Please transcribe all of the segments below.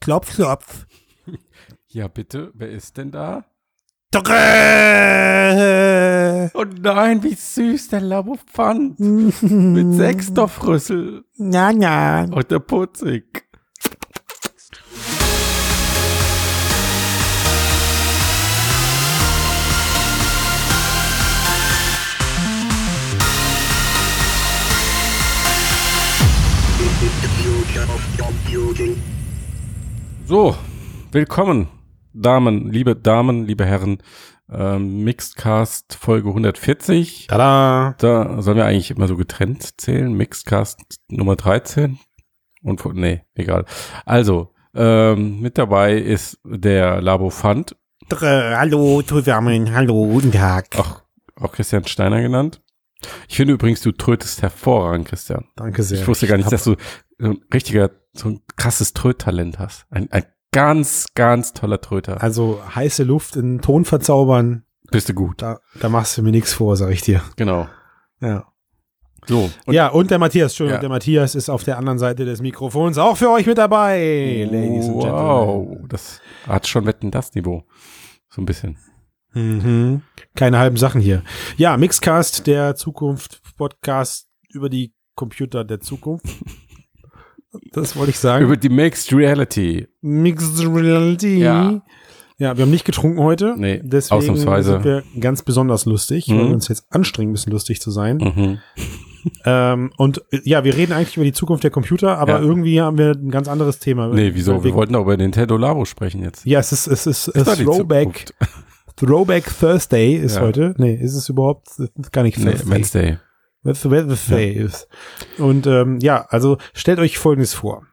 Klopf, klopf. Ja, bitte, wer ist denn da? Dreh. Oh nein, wie süß, der Labofant. Mit sechs Stoffrüssel. Na, na. Und der putzig. So, willkommen, Damen, liebe Damen, liebe Herren. Ähm, Mixedcast Folge 140. Tada. Da sollen wir eigentlich immer so getrennt zählen. Mixedcast Nummer 13. Und nee, egal. Also, ähm, mit dabei ist der Labofant, Dreh. Hallo zusammen. Hallo, guten Tag. auch, auch Christian Steiner genannt. Ich finde übrigens, du trötest hervorragend, Christian. Danke sehr. Ich wusste gar nicht, dass du so ein richtiger, so ein krasses Tröttalent hast. Ein, ein ganz, ganz toller Tröter. Also heiße Luft in Ton verzaubern, Bist du gut. da, da machst du mir nichts vor, sag ich dir. Genau. Ja. So. Und ja, und der Matthias, Entschuldigung, Ja. der Matthias ist auf der anderen Seite des Mikrofons auch für euch mit dabei, Ladies and wow. Gentlemen. Das hat schon Wetten das Niveau. So ein bisschen. Mhm. Keine halben Sachen hier. Ja, Mixcast, der Zukunft, Podcast über die Computer der Zukunft. Das wollte ich sagen. Über die Mixed Reality. Mixed Reality. Ja. Ja, wir haben nicht getrunken heute. Nee, deswegen ausnahmsweise. sind wir ganz besonders lustig, weil Mhm. wir uns jetzt anstrengen müssen, lustig zu sein. Mhm. Ähm, und ja, wir reden eigentlich über die Zukunft der Computer, aber Ja. irgendwie haben wir ein ganz anderes Thema. Nee, wieso? Weil Wir wollten doch über Nintendo Labo sprechen jetzt. ja, es ist, es ist, Ist doch die Throwback. Throwback Thursday ist Ja. heute. Nee, ist es überhaupt es ist gar nicht Nee, Thursday. Wednesday. That's Wednesday ist. Und ähm, ja, also stellt euch Folgendes vor.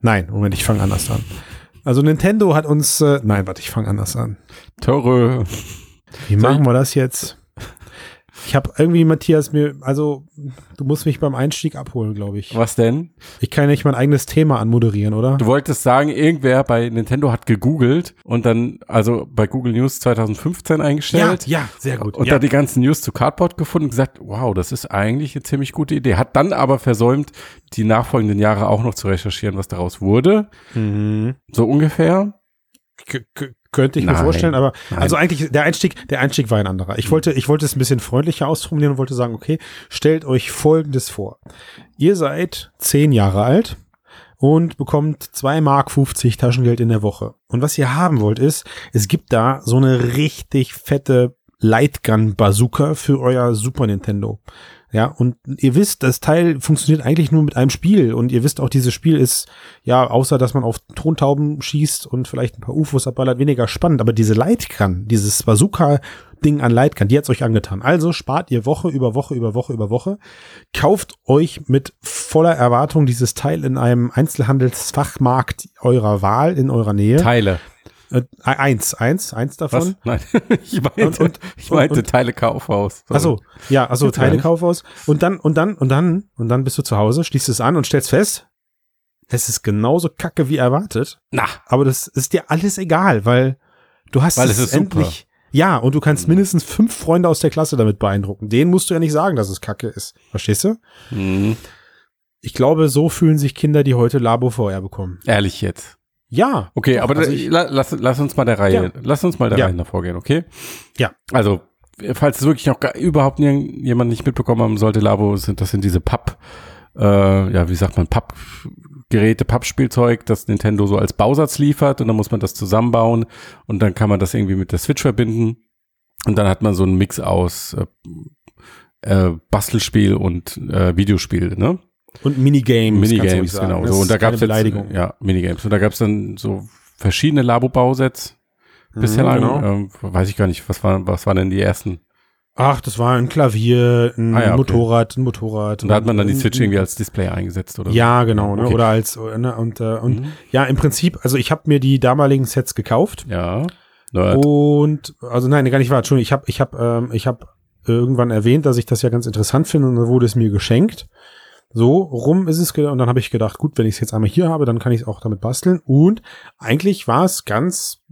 Nein, Moment, ich fange anders an. Also Nintendo hat uns, äh, nein, warte, ich fange anders an. Tore. Wie machen wir das jetzt? Ich habe irgendwie, Matthias, mir, also du musst mich beim Einstieg abholen, glaube ich. Was denn? Ich kann ja nicht mein eigenes Thema anmoderieren, oder? Du wolltest sagen, irgendwer bei Nintendo hat gegoogelt und dann, also bei Google News 2015 eingestellt. ja, sehr gut. Und ja. da die ganzen News zu Cardboard gefunden und gesagt, wow, das ist eigentlich eine ziemlich gute Idee. Hat dann aber versäumt, die nachfolgenden Jahre auch noch zu recherchieren, was daraus wurde. mhm. So ungefähr. Könnte ich mir Nein. vorstellen, aber Nein. also eigentlich der Einstieg, der Einstieg war ein anderer. Ich wollte, ich wollte es ein bisschen freundlicher ausformulieren und wollte sagen, okay, stellt euch Folgendes vor: Ihr seid zehn Jahre alt und bekommt zwei Mark 50 Taschengeld in der Woche. Und was ihr haben wollt ist, es gibt da so eine richtig fette Lightgun Bazooka für euer Super Nintendo. Ja, und ihr wisst, das Teil funktioniert eigentlich nur mit einem Spiel und ihr wisst auch, dieses Spiel ist, ja, außer dass man auf Tontauben schießt und vielleicht ein paar UFOs abballert, weniger spannend. Aber diese Lightgun, dieses Bazooka-Ding an Lightgun, die hat's euch angetan. Also spart ihr Woche über Woche über Woche über Woche, kauft euch mit voller Erwartung dieses Teil in einem Einzelhandelsfachmarkt eurer Wahl in eurer Nähe. Teile. Äh, eins, eins, eins davon. Was? Nein, ich meinte, Und- und- ich meinte und- Teile Kaufhaus. Sorry. Achso, ja, also Teile. Kaufhaus. Und dann, und dann, und dann, und dann bist du zu Hause, schließt es an und stellst fest, es ist genauso kacke wie erwartet. Na, Aber das ist dir alles egal, weil du hast Weil es super. endlich. Ja, und du kannst mindestens fünf Freunde aus der Klasse damit beeindrucken. Denen musst du ja nicht sagen, dass es kacke ist. Verstehst du? hm, Ich glaube, so fühlen sich Kinder, die heute Labo VR bekommen. ehrlich jetzt. Ja. Okay, Doch, aber also ich- la, lass, lass uns mal der Reihe, Ja. lass uns mal der Ja. Reihe nach vorgehen, okay? Ja. Also, falls es wirklich noch gar, überhaupt jemand nicht mitbekommen haben sollte, Labo, sind, das sind diese Papp, äh, ja, wie sagt man, Pappgeräte, Pappspielzeug, das Nintendo so als Bausatz liefert und dann muss man das zusammenbauen und dann kann man das irgendwie mit der Switch verbinden und dann hat man so einen Mix aus äh, äh, Bastelspiel und äh, Videospiel, ne? Und Minigames. Minigames, genau. So, und da jetzt, Beleidigung. ja, Minigames. Und da gab's dann so verschiedene Labo-Bausets bislang. genau. Ähm, weiß ich gar nicht, was waren, was waren denn die ersten? Ach, das war ein Klavier, ein Ah ja, okay. Motorrad, ein Motorrad. Und da hat man dann die Switch irgendwie als Display eingesetzt, oder? Ja, genau, ne? Okay. Oder als ne? und äh, und Mhm. ja, im Prinzip, also ich habe mir die damaligen Sets gekauft Ja. Nerd. und also nein, gar nicht wahr, Entschuldigung, ich habe ich habe ähm, ich habe irgendwann erwähnt, dass ich das ja ganz interessant finde und dann wurde es mir geschenkt. So rum ist es und dann habe ich gedacht, gut, wenn ich es jetzt einmal hier habe, dann kann ich es auch damit basteln und eigentlich war es ganz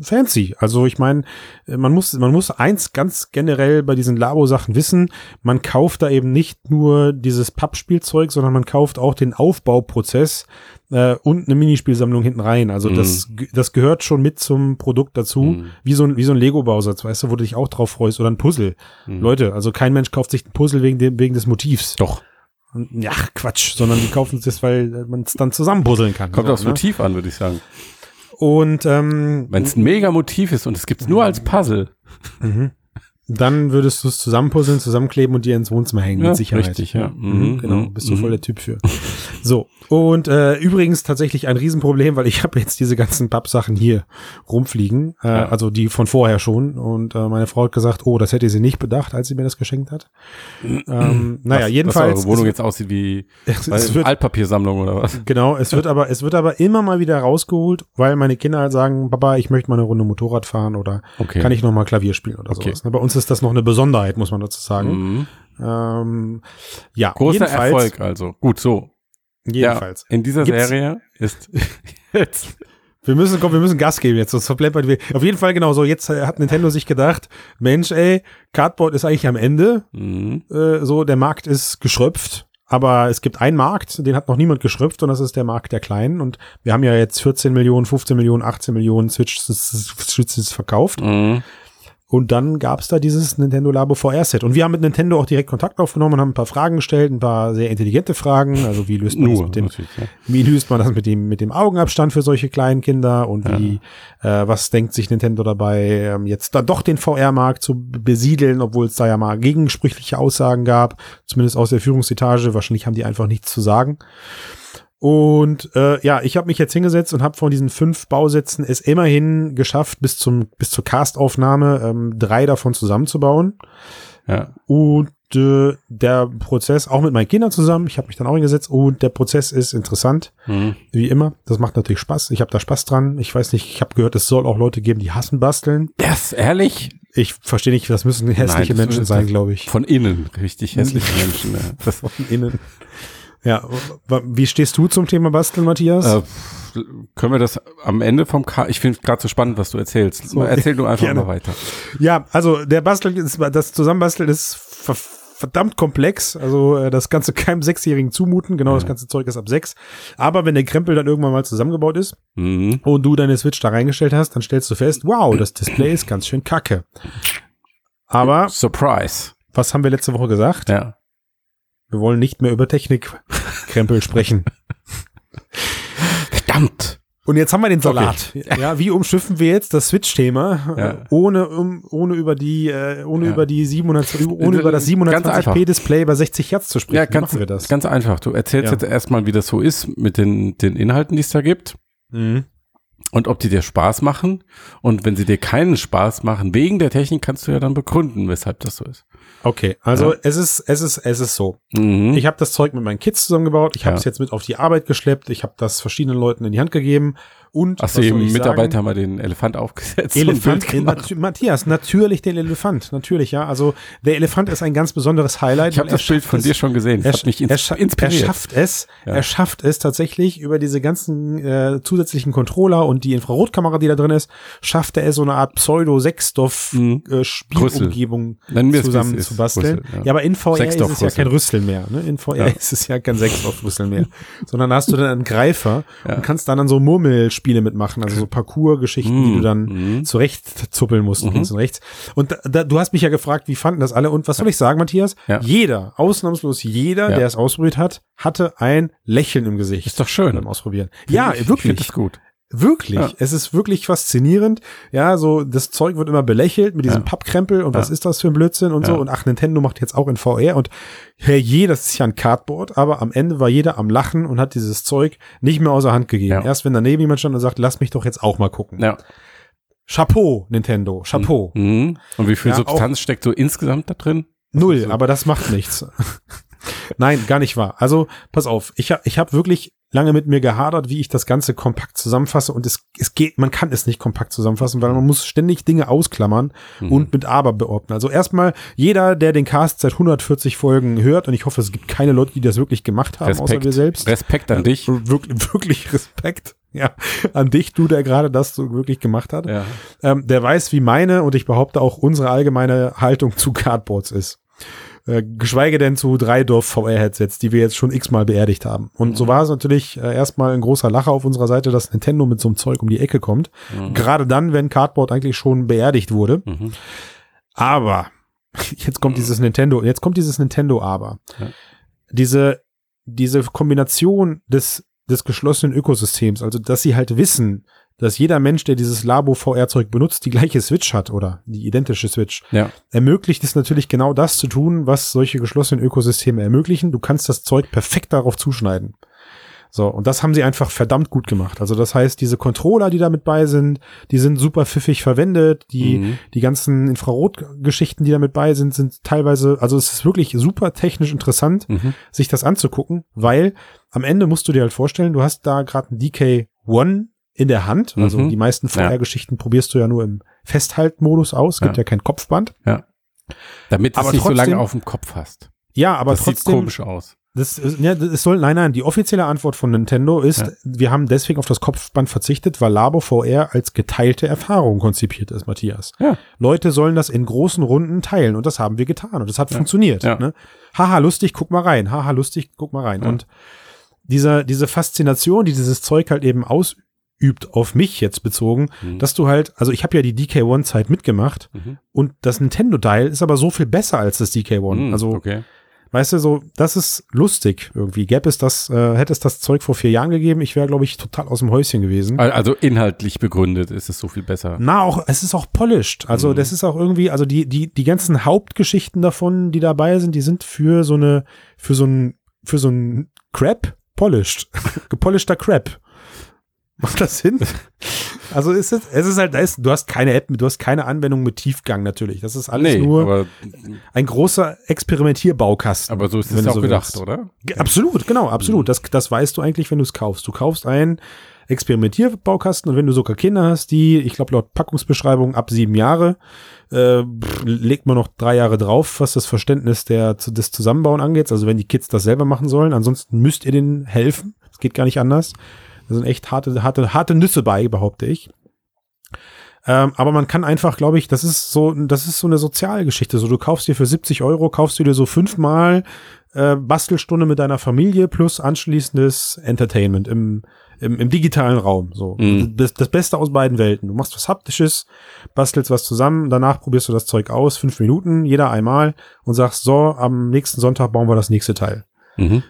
fancy. Also ich meine, man muss man muss eins ganz generell bei diesen Labo Sachen wissen, man kauft da eben nicht nur dieses Pappspielzeug, sondern man kauft auch den Aufbauprozess äh, und eine Minispielsammlung hinten rein. Also das ge- das gehört schon mit zum Produkt dazu, Mhm. wie so ein wie so ein Lego Bausatz, weißt du, wo du dich auch drauf freust oder ein Puzzle. Mhm. Leute, also kein Mensch kauft sich ein Puzzle wegen dem wegen des Motivs. Doch. Und, ja, Quatsch, sondern die kaufen es, weil man es dann zusammenpuzzeln kann. Kommt so, aufs ne? Motiv an, würde ich sagen. Und ähm, Wenn es ein mega Motiv ist und es gibt's nur als Puzzle. mhm. Dann würdest du es zusammenpuzzeln, zusammenkleben und dir ins Wohnzimmer hängen, Ja, mit Sicherheit. richtig, ja. Mhm, Mhm, genau, mhm, bist du voll mhm. der Typ für. So, und äh, übrigens tatsächlich ein Riesenproblem, weil ich habe jetzt diese ganzen Pappsachen hier rumfliegen, äh, Ja. also die von vorher schon. Und äh, meine Frau hat gesagt, oh, das hätte sie nicht bedacht, als sie mir das geschenkt hat. ähm, naja, Was- jedenfalls. Dass eure Wohnung jetzt aussieht wie es wird, Altpapiersammlung oder was? Genau, es wird aber, es wird aber immer mal wieder rausgeholt, weil meine Kinder halt sagen, Papa, ich möchte mal eine Runde Motorrad fahren oder Okay. kann ich noch mal Klavier spielen oder Okay. sowas. ne? Bei uns ist das noch eine Besonderheit, muss man dazu sagen. Mhm. Ähm, ja, Großer Erfolg also. Gut, so. Jedenfalls. Ja, in dieser Gibt's- Serie ist jetzt Wir müssen, komm, wir müssen Gas geben jetzt, sonst verplempern wir. Auf jeden Fall genau so. Jetzt äh, hat Nintendo sich gedacht, Mensch, ey, Cardboard ist eigentlich am Ende. mhm. Äh, so, der Markt ist geschröpft. Aber es gibt einen Markt, den hat noch niemand geschröpft und das ist der Markt der Kleinen. Und wir haben ja jetzt 14 Millionen, 15 Millionen, 18 Millionen Switches verkauft. Mhm. Und dann gab's da dieses Nintendo Labo VR-Set. Und wir haben mit Nintendo auch direkt Kontakt aufgenommen und haben ein paar Fragen gestellt, ein paar sehr intelligente Fragen. Also wie löst man das nur mit dem, ja. wie löst man das mit dem, mit dem Augenabstand für solche kleinen Kinder und wie, äh, was denkt sich Nintendo dabei, ähm, jetzt da doch den VR-Markt zu besiedeln, obwohl es da ja mal gegensprüchliche Aussagen gab, zumindest aus der Führungsetage. Wahrscheinlich haben die einfach nichts zu sagen. Und äh, ja, ich habe mich jetzt hingesetzt und habe von diesen fünf Bausätzen es immerhin geschafft, bis zum bis zur Castaufnahme ähm, drei davon zusammenzubauen. ja. Und äh, der Prozess, auch mit meinen Kindern zusammen, ich habe mich dann auch hingesetzt und der Prozess ist interessant, Mhm. wie immer. Das macht natürlich Spaß. Ich habe da Spaß dran. Ich weiß nicht, ich habe gehört, es soll auch Leute geben, die hassen basteln. Das, ehrlich? Ich verstehe nicht, das müssen hässliche Nein, das Menschen sein, glaube ich. Von innen, richtig hässliche Menschen. Ja. Das, Von innen. Ja, wie stehst du zum Thema Basteln, Matthias? äh, können wir das am Ende vom K Ich finde gerade so spannend, was du erzählst. So, Erzähl du einfach gerne. mal weiter. Ja, also der Bastel ist, das Zusammenbasteln ist ver verdammt komplex. Also äh, das Ganze keinem Sechsjährigen zumuten. Genau, das Ja. ganze Zeug ist ab sechs. Aber wenn der Krempel dann irgendwann mal zusammengebaut ist Mhm. und du deine Switch da reingestellt hast, dann stellst du fest, wow, das Display ist ganz schön kacke. Aber Surprise. was haben wir letzte Woche gesagt? Ja. Wir wollen nicht mehr über Technikkrempel sprechen. Verdammt. Und jetzt haben wir den Salat. Ja, wie umschiffen wir jetzt das Switch-Thema, Ja. äh, ohne, um, ohne über die, äh, ohne Ja. über die 700, ohne über das Ganz einfach. 720p Display bei 60 Hertz zu sprechen? Ja, ganz, machen wir das? ganz einfach. Du erzählst Ja. jetzt erstmal, wie das so ist mit den, den Inhalten, die es da gibt. Mhm. Und ob die dir Spaß machen. Und wenn sie dir keinen Spaß machen, wegen der Technik, kannst du ja dann begründen, weshalb das so ist. Okay, also Ja. es ist, es ist, es ist so. Mhm. Ich habe das Zeug mit meinen Kids zusammengebaut. Ich habe Ja. es jetzt mit auf die Arbeit geschleppt. Ich habe das verschiedenen Leuten in die Hand gegeben. Und Hast du eben Mitarbeiter sagen? mal den Elefant aufgesetzt? Elefant, natu Matthias, natürlich den Elefant, natürlich, ja. Also der Elefant ist ein ganz besonderes Highlight. Ich habe er das Bild von es- dir schon gesehen. Er, hat mich er, ins er inspiriert. schafft es, Ja. er schafft es tatsächlich über diese ganzen äh, zusätzlichen Controller und die Infrarotkamera, die da drin ist, schafft er es so eine Art Pseudo-Sechsstoff Mhm. äh, zusammen zu basteln. Rüssel, ja. aber in VR ist es ja kein Rüssel mehr. Ne? In VR Ja. ist es ja kein Sechsstoff-Rüssel mehr, sondern da hast du dann einen Greifer Ja. und kannst dann, dann so Murmelspiele mitmachen, also so Parcours-Geschichten, die Mhm. du dann Mhm. zurecht zuppeln musst, links und rechts. Und da, da, du hast mich ja gefragt, wie fanden das alle? Und was soll ich sagen, Matthias? Ja. Jeder, ausnahmslos jeder, Ja. der es ausprobiert hat, hatte ein Lächeln im Gesicht. Ist doch schön. beim Ausprobieren. Ja, Ich- Ich wirklich. finde das gut. Wirklich. Ja. Es ist wirklich faszinierend. Ja, so das Zeug wird immer belächelt mit diesem Ja. Pappkrempel und was Ja. ist das für ein Blödsinn und so. Und ach, Nintendo macht jetzt auch in VR und herrje, das ist ja ein Cardboard, aber am Ende war jeder am Lachen und hat dieses Zeug nicht mehr außer Hand gegeben. Erst wenn daneben jemand stand und sagt, lass mich doch jetzt auch mal gucken. Ja. Chapeau, Nintendo, Chapeau. Mhm. Und wie viel Substanz steckt so insgesamt da drin? Null, so- aber das macht nichts. Nein, gar nicht wahr. Also, pass auf, ich habe ich hab wirklich lange mit mir gehadert, wie ich das Ganze kompakt zusammenfasse und es, es geht, man kann es nicht kompakt zusammenfassen, weil man muss ständig Dinge ausklammern Mhm. und mit aber beordnen. Also erstmal, jeder, der den Cast seit 140 Folgen hört und ich hoffe, es gibt keine Leute, die das wirklich gemacht haben, außer Respekt. wir selbst. Respekt an dich. Wirklich, wirklich Respekt. Ja, an dich, du, der gerade das so wirklich gemacht hat. Ja. Ähm, der weiß, wie meine und ich behaupte auch unsere allgemeine Haltung zu Cardboards ist. Äh, geschweige denn zu drei Dorf VR-Headsets, die wir jetzt schon x-mal beerdigt haben. Und so war es natürlich äh, erstmal ein großer Lacher auf unserer Seite, dass Nintendo mit so einem Zeug um die Ecke kommt. Gerade dann, wenn Cardboard eigentlich schon beerdigt wurde. Mhm. Aber jetzt kommt dieses Nintendo, jetzt kommt dieses Nintendo aber. Ja. Diese, diese Kombination des, des geschlossenen Ökosystems, also dass sie halt wissen, dass jeder Mensch, der dieses Labo VR-Zeug benutzt, die gleiche Switch hat oder die identische Switch, Ja. ermöglicht es natürlich genau das zu tun, was solche geschlossenen Ökosysteme ermöglichen. Du kannst das Zeug perfekt darauf zuschneiden. So, und das haben sie einfach verdammt gut gemacht. Also das heißt, diese Controller, die da mit bei sind, die sind super pfiffig verwendet. Die, Mhm. die ganzen Infrarotgeschichten, die da mit bei sind, sind teilweise, also es ist wirklich super technisch interessant, Mhm. sich das anzugucken, weil am Ende musst du dir halt vorstellen, du hast da gerade ein DK1 in der Hand. Also Mhm. die meisten Ja. VR-Geschichten probierst du ja nur im Festhaltmodus aus. Gibt Ja. ja kein Kopfband. Damit du es nicht so lange trotzdem- auf dem Kopf hast. Ja, aber das sieht trotzdem, komisch aus. Das, ja, das soll, nein, nein, die offizielle Antwort von Nintendo ist, Ja. wir haben deswegen auf das Kopfband verzichtet, weil Labo VR als geteilte Erfahrung konzipiert ist, Matthias. Ja. Leute sollen das in großen Runden teilen und das haben wir getan und das hat funktioniert. Ja. Ne? Haha, lustig, guck mal rein. Haha, lustig, guck mal rein. Ja. Und dieser, diese Faszination, die dieses Zeug halt eben ausübt, auf mich jetzt bezogen, Mhm. dass du halt, also ich habe ja die DK1-Zeit mitgemacht Mhm. und das Nintendo-Dial ist aber so viel besser als das DK1. Mhm, Also okay. Weißt du, so, das ist lustig irgendwie. Gäbe es das, äh, hätte es das Zeug vor vier Jahren gegeben, ich wäre, glaube ich, total aus dem Häuschen gewesen. Al- Also inhaltlich begründet ist es so viel besser. Na, auch, es ist auch polished. Also, Mhm. das ist auch irgendwie, also die, die, die ganzen Hauptgeschichten davon, die dabei sind, die sind für so eine, für so ein, für so ein Crap polished. Gepolischter Crap. Macht das Sinn? Also ist es, es ist halt, da ist, du hast keine App, du hast keine Anwendung mit Tiefgang natürlich. Das ist alles nee, nur ein großer Experimentierbaukasten. aber so ist es auch so gedacht, willst. oder? Absolut, genau, absolut. Das, das weißt du eigentlich, wenn du es kaufst. Du kaufst einen Experimentierbaukasten und wenn du sogar Kinder hast, die, ich glaube, laut Packungsbeschreibung ab sieben Jahre, äh, legt man noch drei Jahre drauf, was das Verständnis der, des Zusammenbauen angeht. Also wenn die Kids das selber machen sollen, ansonsten müsst ihr denen helfen. Es geht gar nicht anders. Da sind echt harte, harte, harte Nüsse bei, behaupte ich. Ähm, aber man kann einfach, glaube ich, das ist so, das ist so eine Sozialgeschichte. So, du kaufst dir für 70 Euro, kaufst du dir so fünfmal äh, Bastelstunde mit deiner Familie plus anschließendes Entertainment im, im, im digitalen Raum. So, Mhm. das, das Beste aus beiden Welten. Du machst was Haptisches, bastelst was zusammen, danach probierst du das Zeug aus, fünf Minuten, jeder einmal und sagst, so, am nächsten Sonntag bauen wir das nächste Teil. Mhm.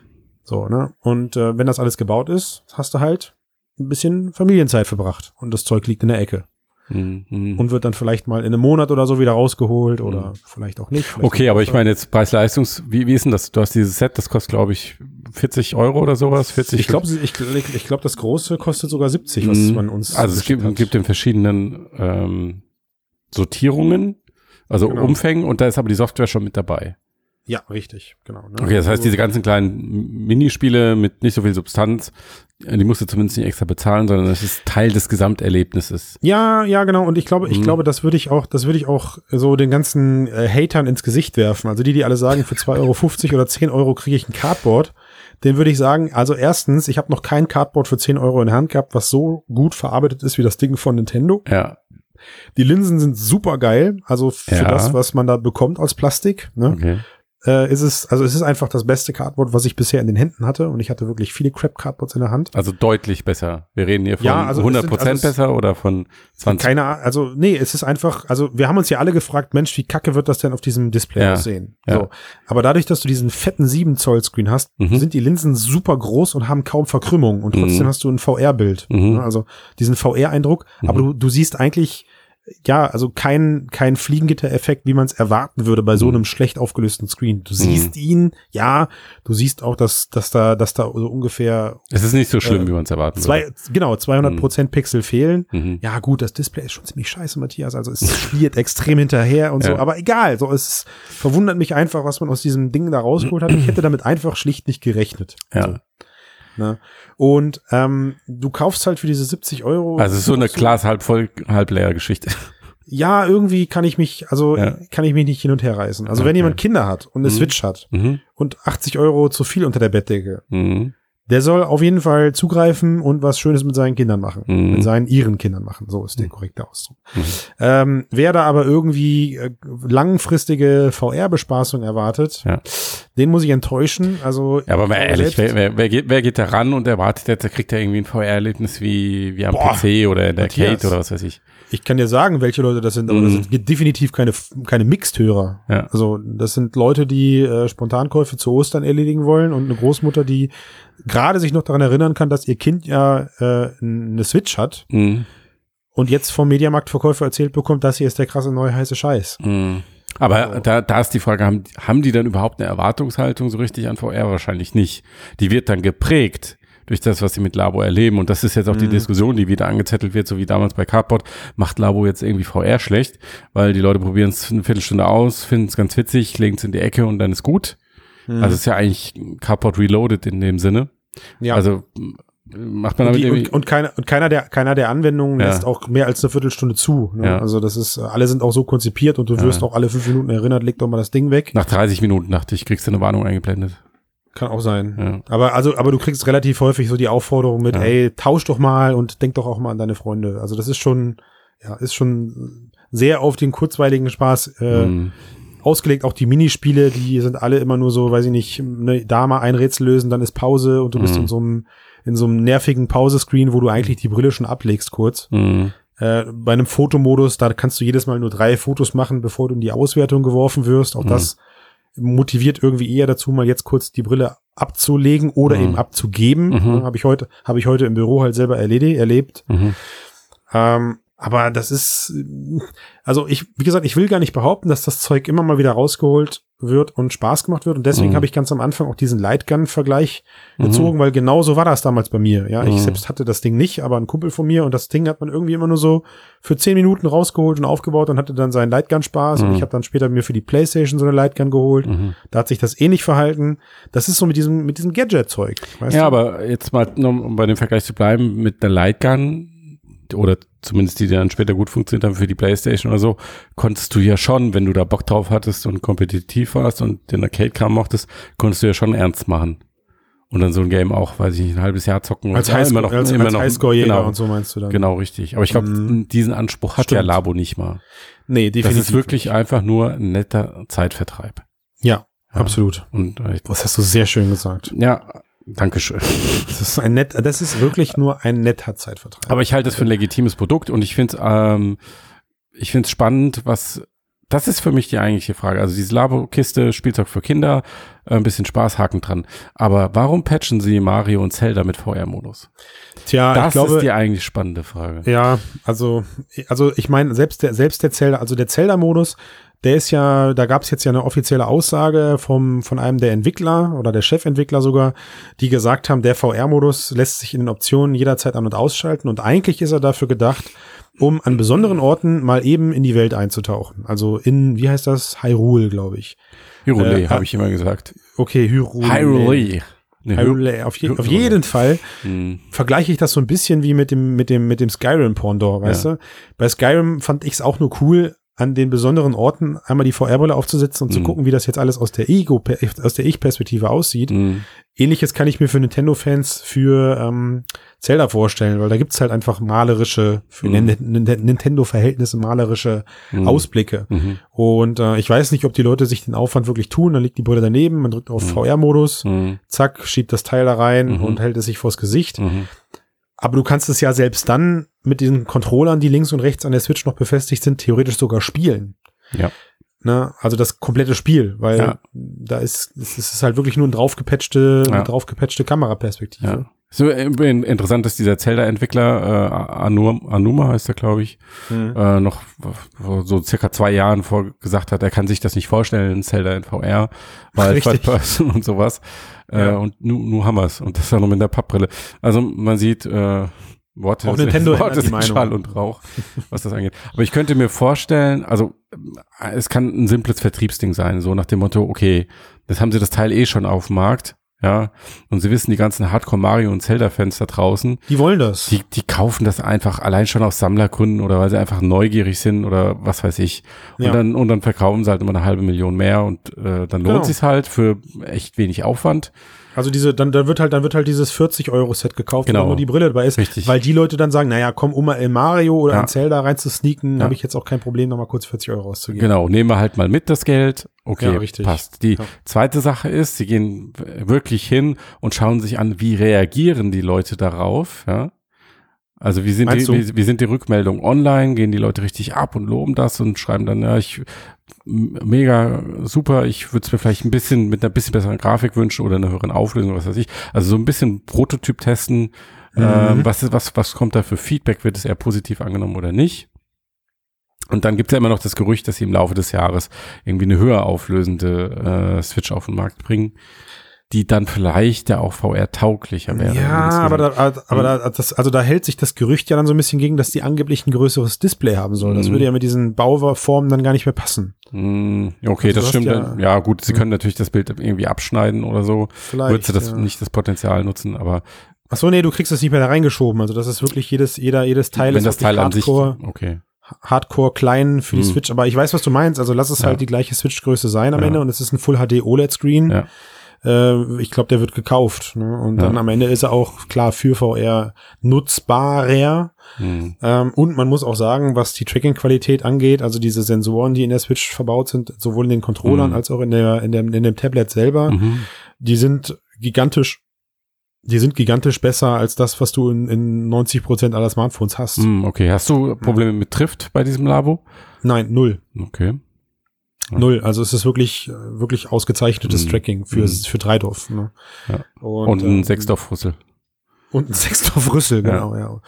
So, ne? Und äh, wenn das alles gebaut ist, hast du halt ein bisschen Familienzeit verbracht und das Zeug liegt in der Ecke Mhm. Mhm. und wird dann vielleicht mal in einem Monat oder so wieder rausgeholt oder vielleicht auch nicht. Vielleicht Okay, aber ich meine jetzt Preis-Leistungs, wie, wie ist denn das? Du hast dieses Set, das kostet glaube ich 40 Euro oder sowas, 40. ich glaube, ich, ich, ich glaub, das große kostet sogar 70, was Mhm. man uns Also es gibt, hat. gibt in verschiedenen ähm, Sortierungen, also Genau. Umfängen und da ist aber die Software schon mit dabei. Ja, richtig, genau. Ne? Okay, das heißt, Also- diese ganzen kleinen Minispiele mit nicht so viel Substanz, äh, die musst du zumindest nicht extra bezahlen, sondern das ist Teil des Gesamterlebnisses. Ja, ja, genau. Und ich glaube, ich Mhm. glaube, das würde ich auch, das würde ich auch so den ganzen äh, Hatern ins Gesicht werfen. Also die, die alle sagen, für 2,50 Euro oder 10 Euro kriege ich ein Cardboard. Den würde ich sagen, also erstens, ich habe noch kein Cardboard für 10 Euro in der Hand gehabt, was so gut verarbeitet ist wie das Ding von Nintendo. Ja, Die Linsen sind super geil, also für Ja. das, was man da bekommt aus Plastik. Ne? okay. Äh, ist es, also es ist einfach das beste Cardboard, was ich bisher in den Händen hatte und ich hatte wirklich viele Crap Cardboards in der Hand. Also deutlich besser. Wir reden hier von Ja, also es 100 sind- Prozent also es- besser oder von 20? Keine Ahnung, also nee, es ist einfach, also wir haben uns ja alle gefragt, Mensch, wie kacke wird das denn auf diesem Display Ja, aussehen? ja. So. Aber dadurch, dass du diesen fetten 7 Zoll Screen hast, Mhm. sind die Linsen super groß und haben kaum Verkrümmung und trotzdem Mhm. hast du ein VR-Bild. Mhm. Also diesen VR-Eindruck, aber du, du siehst eigentlich ja, also kein, kein Fliegengitter-Effekt, wie man es erwarten würde bei so Mhm. einem schlecht aufgelösten Screen. Du siehst ihn, ja, du siehst auch, dass, dass da, dass da so ungefähr Es ist nicht so schlimm, Äh, wie man es erwarten zwei, genau, 200 Prozent Pixel fehlen. würde. Mhm. Ja, gut, das Display ist schon ziemlich scheiße, Matthias. Also es spielt extrem hinterher und so, Ja. aber egal. So, es verwundert mich einfach, was man aus diesem Ding da rausgeholt hat. Ich hätte damit einfach schlicht nicht gerechnet. Ja. So, ne? Und ähm, du kaufst halt für diese 70 Euro. Also es ist so eine Glas halb voll, halb leer Geschichte. Ja, irgendwie kann ich mich, also Ja. kann ich mich nicht hin und her reißen. Also wenn Okay. jemand Kinder hat und eine Mhm. Switch hat Mhm. und 80 Euro zu viel unter der Bettdecke, Mhm. Der soll auf jeden Fall zugreifen und was Schönes mit seinen Kindern machen. Mhm. Mit seinen ihren Kindern machen. So ist der korrekte Ausdruck. Mhm. Ähm, wer da aber irgendwie äh, langfristige VR-Bespaßung erwartet, Ja. den muss ich enttäuschen. Also Ja, aber mal ehrlich, wer, wer, wer, geht, wer geht da ran und erwartet jetzt, der kriegt ja irgendwie ein VR-Erlebnis wie, wie am Boah, PC oder in der Matthias. Arcade oder was weiß ich. Ich kann dir sagen, welche Leute das sind, aber das Mhm. sind definitiv keine, keine Mixed-Hörer. Ja. Also das sind Leute, die äh, Spontankäufe zu Ostern erledigen wollen und eine Großmutter, die gerade sich noch daran erinnern kann, dass ihr Kind ja äh, eine Switch hat Mhm. und jetzt vom Mediamarktverkäufer erzählt bekommt, das hier ist der krasse neue heiße Scheiß. Mhm. Aber So. da, da ist die Frage, haben, haben die dann überhaupt eine Erwartungshaltung so richtig an VR? Wahrscheinlich nicht. Die wird dann geprägt durch das, was sie mit Labo erleben. Und das ist jetzt auch die Mhm. Diskussion, die wieder angezettelt wird, so wie damals bei Cardboard. Macht Labo jetzt irgendwie VR schlecht? Weil die Leute probieren es eine Viertelstunde aus, finden es ganz witzig, legen es in die Ecke und dann ist gut. Mhm. Also es ist ja eigentlich Cardboard Reloaded in dem Sinne. ja. Also macht man und, damit die, irgendwie... und, und, keiner, und keiner der keiner der Anwendungen Ja. lässt auch mehr als eine Viertelstunde zu. Ne? Ja. Also das ist, alle sind auch so konzipiert und du wirst Ja. auch alle fünf Minuten erinnert, leg doch mal das Ding weg. nach 30 Minuten dachte ich, kriegst du eine Warnung eingeblendet. Kann auch sein. Ja. Aber also, aber du kriegst relativ häufig so die Aufforderung mit, Ja. ey, tausch doch mal und denk doch auch mal an deine Freunde. Also das ist schon, ja, ist schon sehr auf den kurzweiligen Spaß äh, Mhm. ausgelegt. Auch die Minispiele, die sind alle immer nur so, weiß ich nicht, ne, da mal ein Rätsel lösen, dann ist Pause und du bist Mhm. in so einem in so einem nervigen Pausescreen, wo du eigentlich die Brille schon ablegst kurz. Mhm. Äh, bei einem Fotomodus, da kannst du jedes Mal nur drei Fotos machen, bevor du in die Auswertung geworfen wirst. Auch Mhm. das motiviert irgendwie eher dazu, mal jetzt kurz die Brille abzulegen oder Mhm. eben abzugeben. Mhm. Habe ich heute, habe ich heute im Büro halt selber erledigt, erlebt. Mhm. Ähm, aber das ist, also ich, wie gesagt, ich will gar nicht behaupten, dass das Zeug immer mal wieder rausgeholt wird und Spaß gemacht wird. Und deswegen Mhm. habe ich ganz am Anfang auch diesen Lightgun-Vergleich Mhm. gezogen, weil genau so war das damals bei mir. Ja, ich Mhm. selbst hatte das Ding nicht, aber ein Kumpel von mir und das Ding hat man irgendwie immer nur so für zehn Minuten rausgeholt und aufgebaut und hatte dann seinen Lightgun-Spaß. Und Mhm. ich habe dann später mir für die Playstation so eine Lightgun geholt. Mhm. Da hat sich das ähnlich verhalten. Das ist so mit diesem, mit diesem Gadget-Zeug. Ja, du? aber jetzt mal, um bei dem Vergleich zu bleiben, mit der Lightgun oder zumindest die, die dann später gut funktioniert haben für die Playstation oder so, konntest du ja schon, wenn du da Bock drauf hattest und kompetitiv warst und den Arcade-Kram mochtest, konntest du ja schon ernst machen. Und dann so ein Game auch, weiß ich nicht, ein halbes Jahr zocken. als Ja, Highscore, als, immer als noch, Highscore-Jäger genau, und so meinst du dann. Genau, richtig. Aber ich glaube, Mhm. diesen Anspruch hat ja Stimmt. Labo nicht mal. Nee, Das definitiv. ist wirklich einfach nur ein netter Zeitvertreib. Ja, Ja. absolut. Und äh, Das hast du sehr schön gesagt. ja, Dankeschön. Das ist ein net, das ist wirklich nur ein netter Zeitvertrag. Aber ich halte es für ein legitimes Produkt und ich finde es ähm, ich finde es spannend, was das ist für mich die eigentliche Frage. Also diese Labo-Kiste, Spielzeug für Kinder, äh, ein bisschen Spaß, Haken dran. Aber warum patchen sie Mario und Zelda mit VR-Modus? Tja, das ich glaube, ist die eigentlich spannende Frage. ja, also, also ich meine, selbst der, selbst der Zelda, also der Zelda-Modus, der ist ja, da gab es jetzt ja eine offizielle Aussage vom, von einem der Entwickler oder der Chefentwickler sogar, die gesagt haben, der VR-Modus lässt sich in den Optionen jederzeit an- und ausschalten und eigentlich ist er dafür gedacht, um an besonderen Orten mal eben in die Welt einzutauchen. Also in, wie heißt das? Hyrule, glaube ich. Hyrule, Äh, habe ich immer gesagt. Okay, Hyrule. Hyrule. Ne, Hy- Hyrule. Auf, je, auf jeden Fall Hm, vergleiche ich das so ein bisschen wie mit dem, mit dem, mit dem Skyrim-Pendant, weißt Ja. du? Bei Skyrim fand ich es auch nur cool, an den besonderen Orten einmal die VR-Brille aufzusetzen und zu Mhm. gucken, wie das jetzt alles aus der Ego, aus der Ich-Perspektive aussieht. hm, Ähnliches kann ich mir für Nintendo-Fans für ähm, Zelda vorstellen, weil da gibt's halt einfach malerische, für Mhm. Nin- Nin- Nintendo-Verhältnisse malerische hm, Ausblicke. mhm, Und äh, ich weiß nicht, ob die Leute sich den Aufwand wirklich tun. Dann liegt die Brille daneben, man drückt auf Mhm. VR-Modus, zack, schiebt das Teil da rein Mhm. und hält es sich vors Gesicht. Aber du kannst es ja selbst dann mit diesen Controllern, die links und rechts an der Switch noch befestigt sind, theoretisch sogar spielen. Ja. Ne? Also das komplette Spiel, weil Ja. da ist, es ist halt wirklich nur eine draufgepatchte, Ja. eine draufgepatchte Kameraperspektive. Ja. So äh, interessant ist dieser Zelda-Entwickler, äh, Anuma, Anuma heißt er, glaube ich, mhm. äh, noch vor so circa zwei Jahren vor gesagt hat, er kann sich das nicht vorstellen, Zelda in VR, weil Third Person und sowas. Äh, ja. Äh, und nun nu haben wir's. Und das war noch mit der Pappbrille. Also man sieht, äh, Worte, Auch Nintendo Worte sind Schall und Rauch, was das angeht. Aber ich könnte mir vorstellen, also es kann ein simples Vertriebsding sein, so nach dem Motto, okay, das haben sie das Teil eh schon auf dem Markt, ja, und sie wissen, die ganzen Hardcore Mario und Zelda-Fans da draußen, die wollen das. Die, die kaufen das einfach allein schon aus Sammlergründen oder weil sie einfach neugierig sind oder was weiß ich. Und ja. dann und dann verkaufen sie halt immer eine halbe Million mehr und äh, dann lohnt genau. sich's halt für echt wenig Aufwand. Also diese, dann, dann wird halt, dann wird halt dieses 40-Euro-Set gekauft, genau. wo nur die Brille dabei ist. Richtig. Weil die Leute dann sagen, naja, komm, um mal in Mario oder ja. in Zelda rein zu sneaken, ja. habe ich jetzt auch kein Problem, nochmal kurz 40 Euro auszugeben. Genau, nehmen wir halt mal mit das Geld. Okay, ja, passt. Die zweite Sache ist, sie gehen wirklich hin und schauen sich an, wie reagieren die Leute darauf, ja. Also wie sind, die, wie, wie, sind die Rückmeldungen online? Gehen die Leute richtig ab und loben das und schreiben dann, ja, ich mega super, ich würde es mir vielleicht ein bisschen mit einer bisschen besseren Grafik wünschen oder einer höheren Auflösung, was weiß ich. Also so ein bisschen Prototyp testen, mhm. äh, was, was, was kommt da für Feedback, wird es eher positiv angenommen oder nicht? Und dann gibt es ja immer noch das Gerücht, dass sie im Laufe des Jahres irgendwie eine höher auflösende äh, Switch auf den Markt bringen die dann vielleicht ja auch VR-tauglicher wäre. Ja, aber, da, aber da, das, also da hält sich das Gerücht ja dann so ein bisschen gegen, dass die angeblich ein größeres Display haben sollen. Das mhm. würde ja mit diesen Bauformen dann gar nicht mehr passen. Mm, okay, also das stimmt. Ja, ja, gut, sie können natürlich das Bild irgendwie abschneiden oder so. Vielleicht. Würdest du das ja. nicht das Potenzial nutzen, aber Ach so, nee, du kriegst das nicht mehr da reingeschoben. Also das ist wirklich jedes, jeder, jedes Teil wenn ist das Teil Hardcore, an sich, okay. Hardcore klein für die hm. Switch. Aber ich weiß, was du meinst. Also lass es ja. halt die gleiche Switch-Größe sein am ja. Ende und es ist ein Full HD OLED-Screen. Ja äh, ich glaube, der wird gekauft. Ne? Und ja. dann am Ende ist er auch klar für VR nutzbarer. Mhm. Ähm, und man muss auch sagen, was die Tracking-Qualität angeht, also diese Sensoren, die in der Switch verbaut sind, sowohl in den Controllern mhm. als auch in der in dem, in dem Tablet selber, mhm. die sind gigantisch die sind gigantisch besser als das, was du in, in 90 Prozent aller Smartphones hast. Mm, okay, hast du Probleme mit Trift bei diesem Labo? Nein, null. Okay. Null. Also es ist wirklich, wirklich ausgezeichnetes mhm. Tracking für, mhm. für Dreidorf. Ne? Ja. Und, und ein äh, Sechsdorf-Rüssel. Und ein Sechsdorf-Rüssel, genau, ja. ja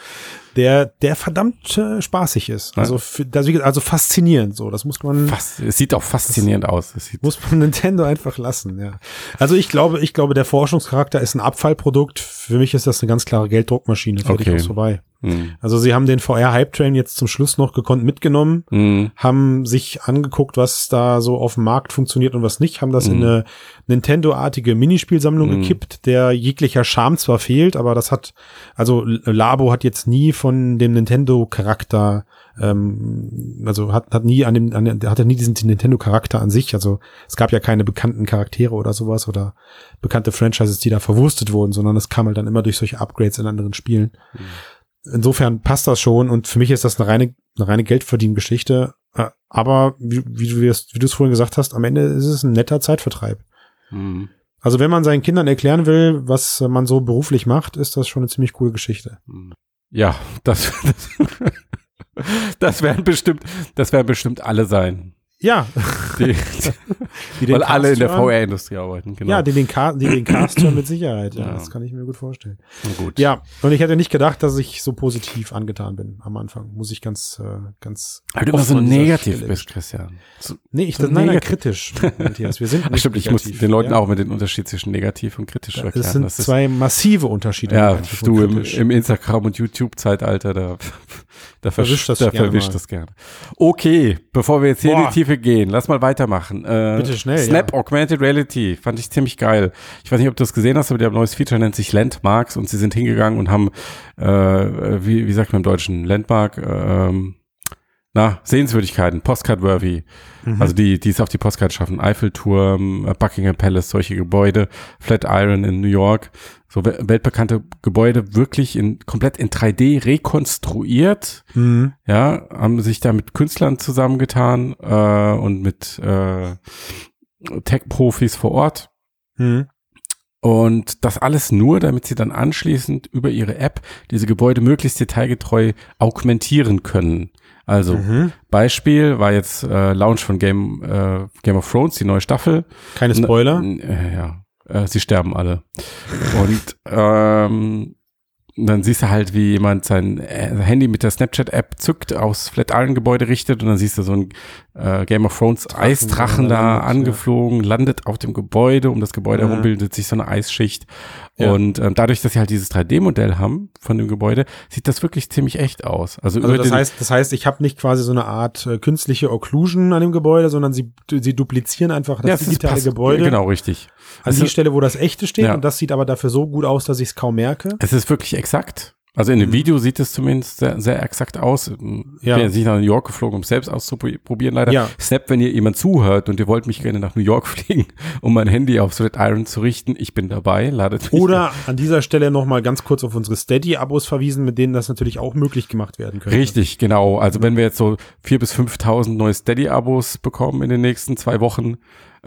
der, der verdammt äh, spaßig ist. Also, für, das, also faszinierend so. Das muss man. Fast, es sieht auch faszinierend aus. muss man Nintendo einfach lassen, ja. Also ich glaube, ich glaube, der Forschungscharakter ist ein Abfallprodukt. Für mich ist das eine ganz klare Gelddruckmaschine. Fertig okay. aus vorbei. Mhm. Also sie haben den VR-Hype-Train jetzt zum Schluss noch gekonnt mitgenommen, mhm. haben sich angeguckt, was da so auf dem Markt funktioniert und was nicht, haben das mhm. in eine Nintendo-artige Minispielsammlung mhm. gekippt, der jeglicher Charme zwar fehlt, aber das hat, also Labo hat jetzt nie von von dem Nintendo-Charakter, ähm, also hat, hat nie an dem, an, hatte nie diesen Nintendo-Charakter an sich. Also es gab ja keine bekannten Charaktere oder sowas oder bekannte Franchises, die da verwurstet wurden, sondern es kam halt dann immer durch solche Upgrades in anderen Spielen. Mhm. Insofern passt das schon und für mich ist das eine reine, eine reine Geldverdiengeschichte. Äh, aber wie, wie du es wie du es vorhin gesagt hast, am Ende ist es ein netter Zeitvertreib. Mhm. Also wenn man seinen Kindern erklären will, was man so beruflich macht, ist das schon eine ziemlich coole Geschichte. Ja, das, das, das werden bestimmt, das werden bestimmt alle sein. Ja. Die, die weil alle in der VR-Industrie arbeiten, genau. Ja, die den, Cast, die den Cast hören mit Sicherheit, ja, ja, Das kann ich mir gut vorstellen. Gut. Ja, und ich hätte nicht gedacht, dass ich so positiv angetan bin am Anfang. Muss ich ganz, äh, ganz. Weil du immer so negativ bist, Christian. So, nee, ich, so das, nein, nein, kritisch, Matthias. Wir sind nicht Stimmt, ich muss den Leuten ja? auch mit den Unterschied zwischen negativ und kritisch erklären. Das sind das zwei massive Unterschiede. Ja, du im, im Instagram- und YouTube-Zeitalter, da, da verwischt das, da verwischt das gerne. Okay, bevor wir jetzt hier Boah. in die Tiefe gehen, lass mal weitermachen. Äh, Bitte schnell. Snap ja. Augmented Reality fand ich ziemlich geil. Ich weiß nicht, ob du das gesehen hast, aber der neues Feature nennt sich Landmarks und sie sind hingegangen und haben, äh, wie, wie sagt man im Deutschen, Landmark, ähm, na, Sehenswürdigkeiten, Postcard-worthy. Mhm. Also die, die es auf die Postkarte schaffen. Eiffelturm, Buckingham Palace, solche Gebäude, Flatiron in New York, so weltbekannte Gebäude wirklich in komplett in 3D rekonstruiert. Mhm. Ja, haben sich da mit Künstlern zusammengetan äh, und mit äh, Tech-Profis vor Ort. Mhm. Und das alles nur, damit sie dann anschließend über ihre App diese Gebäude möglichst detailgetreu augmentieren können. Also mhm. Beispiel war jetzt äh, Launch von Game, äh, Game of Thrones, die neue Staffel. Keine Spoiler. N äh, ja, Äh, sie sterben alle. Und ähm, dann siehst du halt, wie jemand sein äh, Handy mit der Snapchat-App zückt, aufs Flatiron-Gebäude richtet und dann siehst du so ein äh, Game of Thrones Drachen, Eisdrachen da landet, angeflogen, landet auf dem Gebäude, um das Gebäude Ja. herum bildet sich so eine Eisschicht. Ja. Und ähm, dadurch, dass sie halt dieses 3D-Modell haben von dem Gebäude, sieht das wirklich ziemlich echt aus. Also, Also das heißt, das heißt, ich habe nicht quasi so eine Art äh, künstliche Occlusion an dem Gebäude, sondern sie, sie duplizieren einfach das Ja, ist digitale Gebäude Genau, richtig. an Es die Stelle, wo das echte steht. Ja. Und das sieht aber dafür so gut aus, dass ich es kaum merke. Es ist wirklich exakt. Also in dem Mhm. Video sieht es zumindest sehr, sehr exakt aus. Ich Ja. bin jetzt nicht nach New York geflogen, um es selbst auszuprobieren, leider. Ja. Snap, wenn ihr jemand zuhört und ihr wollt mich gerne nach New York fliegen, um mein Handy auf Red Iron zu richten, ich bin dabei, ladet mich. Oder an dieser Stelle nochmal ganz kurz auf unsere Steady-Abos verwiesen, mit denen das natürlich auch möglich gemacht werden könnte. Richtig, genau. Also wenn wir jetzt so 4.000 bis 5.000 neue Steady-Abos bekommen in den nächsten zwei Wochen,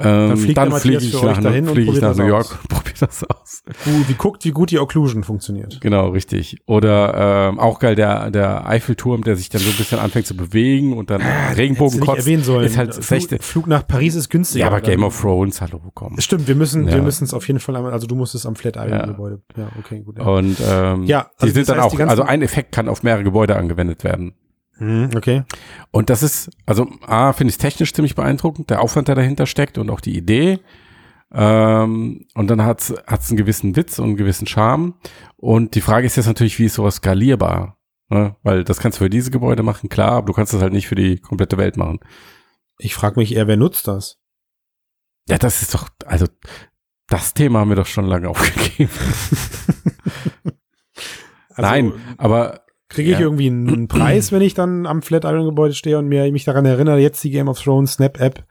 ähm, fliegt dann, fliege ich nach, dahin und fliege ich nach New York probiere das aus. Gut, wie guckt, wie gut die Occlusion funktioniert. Genau, richtig. Oder ähm, auch geil, der, der Eiffelturm, der sich dann so ein bisschen anfängt zu bewegen und dann du Regenbogen kotzt, erwähnen sollen. ist halt Flug, 16. Flug nach Paris ist günstiger. Ja, aber Dann- Game of Thrones, hallo, komm. Stimmt, wir müssen, Ja. wir müssen es auf jeden Fall, einmal- also du musst es am Ja. Flatiron-Gebäude. Ja. okay, gut. Ja. Und ähm, Ja, die also sind das dann heißt, auch, die also ein Effekt kann auf mehrere Gebäude angewendet werden. Mhm, okay. Und das ist, also A, finde ich technisch ziemlich beeindruckend, der Aufwand, der dahinter steckt und auch die Idee. Ähm, und dann hat's hat's einen gewissen Witz und einen gewissen Charme. Und die Frage ist jetzt natürlich, wie ist sowas skalierbar? Ne? Weil das kannst du für diese Gebäude machen, klar, aber du kannst das halt nicht für die komplette Welt machen. Ich frage mich eher, wer nutzt das? Ja, das ist doch, also das Thema haben wir doch schon lange aufgegeben. Also, Nein, aber Kriege ich Ja. irgendwie einen, Preis, wenn ich dann am Flatiron-Gebäude stehe und mir mich daran erinnere, jetzt die Game of Thrones Snap-App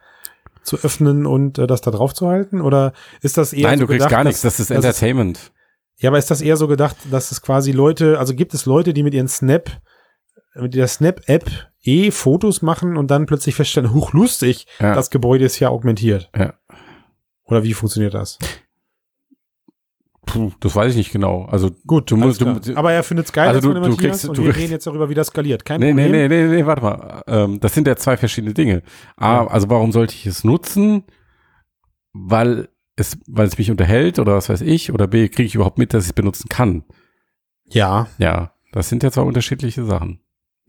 zu öffnen und äh, das da drauf zu halten? Oder ist das eher nein, so du kriegst gedacht, gar nichts, dass- das ist Entertainment. Ja, aber ist das eher so gedacht, dass es quasi Leute, also gibt es Leute, die mit ihren Snap, mit der Snap-App eh Fotos machen und dann plötzlich feststellen, huch, lustig, Ja. das Gebäude ist ja augmentiert. Ja. Oder wie funktioniert das? Puh, das weiß ich nicht genau. Also Gut, du musst, du, aber er findet es geil, Also du- du kriegst- und du wir kriegst- reden jetzt darüber, wie das skaliert. Kein Nee, nee, Problem. nee, nee, nee, warte mal. Ähm, das sind ja zwei verschiedene Dinge. A, Ja. also warum sollte ich es nutzen? Weil es, weil es mich unterhält oder was weiß ich. Oder B, kriege ich überhaupt mit, dass ich es benutzen kann. Ja, Ja, das sind ja zwei unterschiedliche Sachen.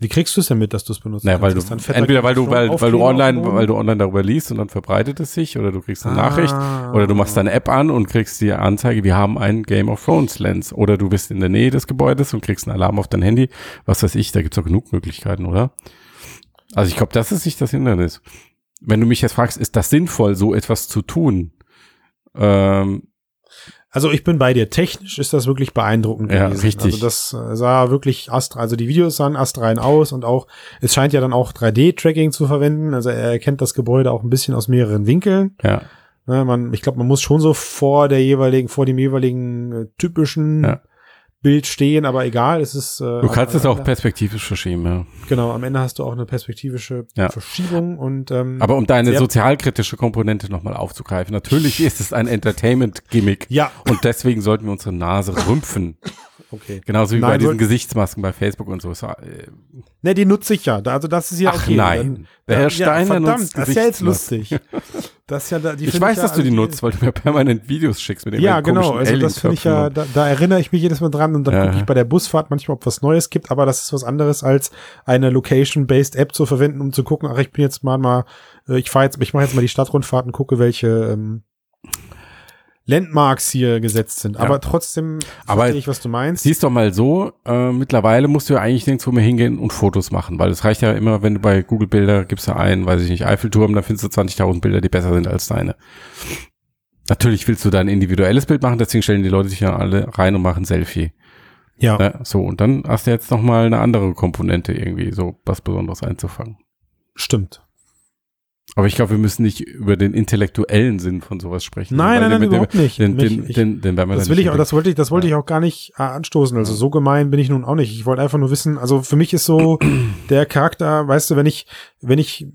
Wie kriegst du es denn mit, dass du es benutzt? Naja, weil du, entweder weil du, weil, weil du online, weil du online darüber liest und dann verbreitet es sich oder du kriegst eine Ah. Nachricht oder du machst deine App an und kriegst die Anzeige, wir haben einen Game of Thrones Lens oder du bist in der Nähe des Gebäudes und kriegst einen Alarm auf dein Handy. Was weiß ich, da gibt's doch genug Möglichkeiten, oder? Also ich glaube, das ist nicht das Hindernis. Wenn du mich jetzt fragst, ist das sinnvoll, so etwas zu tun? Ähm, Also ich bin bei dir. Technisch ist das wirklich beeindruckend Ja, gewesen. richtig. Also das äh, sah wirklich astral, also die Videos sahen astrein aus und auch, es scheint ja dann auch 3D-Tracking zu verwenden. Also er erkennt das Gebäude auch ein bisschen aus mehreren Winkeln. ja, Ne, man, ich glaube, man muss schon so vor der jeweiligen, vor dem jeweiligen äh, typischen Ja. Bild stehen, aber egal, es ist. Äh, du kannst es auch per perspektivisch verschieben, ja. Genau, am Ende hast du auch eine perspektivische Ja. Verschiebung und ähm, Aber um deine sozialkritische Komponente nochmal aufzugreifen, natürlich ist es ein Entertainment-Gimmick. ja, Und deswegen sollten wir unsere Nase rümpfen. Okay. Genauso wie Nein, bei diesen Gesichtsmasken bei Facebook und so. Äh, Ne, die nutze ich ja. Also das ist ja Ach okay. nein. Der Herr Steiner verdammt, nutzt das ist ja jetzt lustig. Das ist ja da, die ich weiß, ja, dass du die nutzt, weil du mir permanent Videos schickst mit Ja, irgendwelchen genau. Also das finde ich ja, da, da erinnere ich mich jedes Mal dran und dann Ja. gucke ich bei der Busfahrt manchmal, ob was Neues gibt, aber das ist was anderes als eine Location-based App zu verwenden, um zu gucken, ach, ich bin jetzt mal mal, äh, ich fahre jetzt, ich mache jetzt mal die Stadtrundfahrt und gucke, welche ähm, Landmarks hier gesetzt sind. Ja. Aber trotzdem Aber verstehe ich, was du meinst. Siehst doch mal so, äh, mittlerweile musst du ja eigentlich nirgendwo mehr hingehen und Fotos machen, weil es reicht ja immer, wenn du bei Google Bilder gibst du ein, weiß ich nicht, Eiffelturm, dann findest du 20.000 Bilder, die besser sind als deine. Natürlich willst du da ein individuelles Bild machen, deswegen stellen die Leute sich ja alle rein und machen Selfie. ja. Ne? So, und dann hast du jetzt noch mal eine andere Komponente irgendwie, so was Besonderes einzufangen. Stimmt. Aber ich glaube, wir müssen nicht über den intellektuellen Sinn von sowas sprechen. Nein, nein, nein, den- den- überhaupt nicht. Den, den, ich- den, den wir Das will ich auch, das wollte ich, das wollte Ja. ich auch gar nicht äh, anstoßen. Also so gemein bin ich nun auch nicht. Ich wollte einfach nur wissen, also für mich ist so der Charakter, weißt du, wenn ich, wenn ich,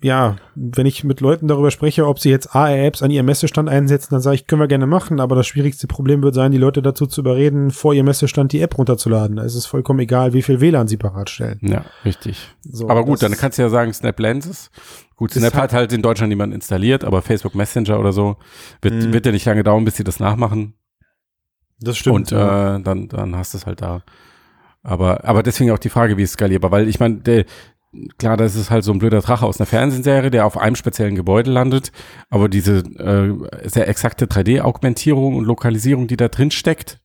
ja, wenn ich mit Leuten darüber spreche, ob sie jetzt AR-Apps an ihrem Messestand einsetzen, dann sage ich, können wir gerne machen, aber das schwierigste Problem wird sein, die Leute dazu zu überreden, vor ihrem Messestand die App runterzuladen. Da ist es vollkommen egal, wie viel WLAN sie bereitstellen. Ja, richtig. So, aber gut, dann kannst du ja sagen, Snap Lenses. Gut, Snap hat- hat halt in Deutschland niemand installiert, aber Facebook Messenger oder so wird, Mhm. wird ja nicht lange dauern, bis sie das nachmachen. Das stimmt. und äh, dann, dann hast du es halt da. Aber, aber deswegen auch die Frage, wie ist skalierbar, weil ich meine, der, klar, das ist halt so ein blöder Drache aus einer Fernsehserie, der auf einem speziellen Gebäude landet, aber diese äh, sehr exakte 3D-Augmentierung und Lokalisierung, die da drin steckt,